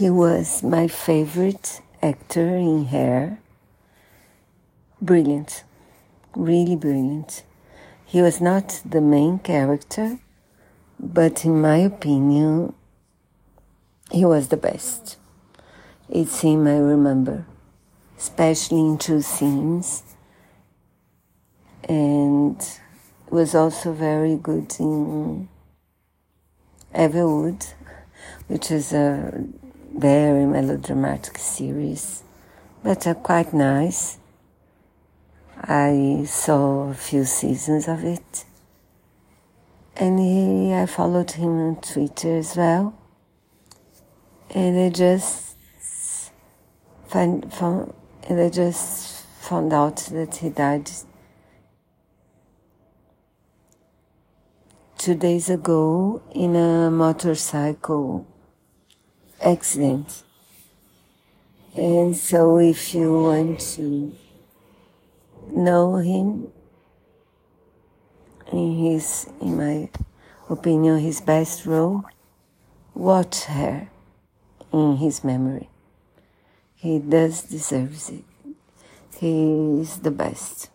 He was my favorite actor in Hair. Brilliant, really brilliant. He was not the main character, but in my opinion, he was the best. It's him I remember, especially in two scenes, and was also very good in Everwood, which is a very melodramatic series, but uh, quite nice. I saw a few seasons of it. And he, I followed him on Twitter as well. And I just find, found, and I just found out that he died two days ago in a motorcycle accident. And so if you want to know him in his, in my opinion, his best role, watch Hair in his memory. He does deserve it. He is the best.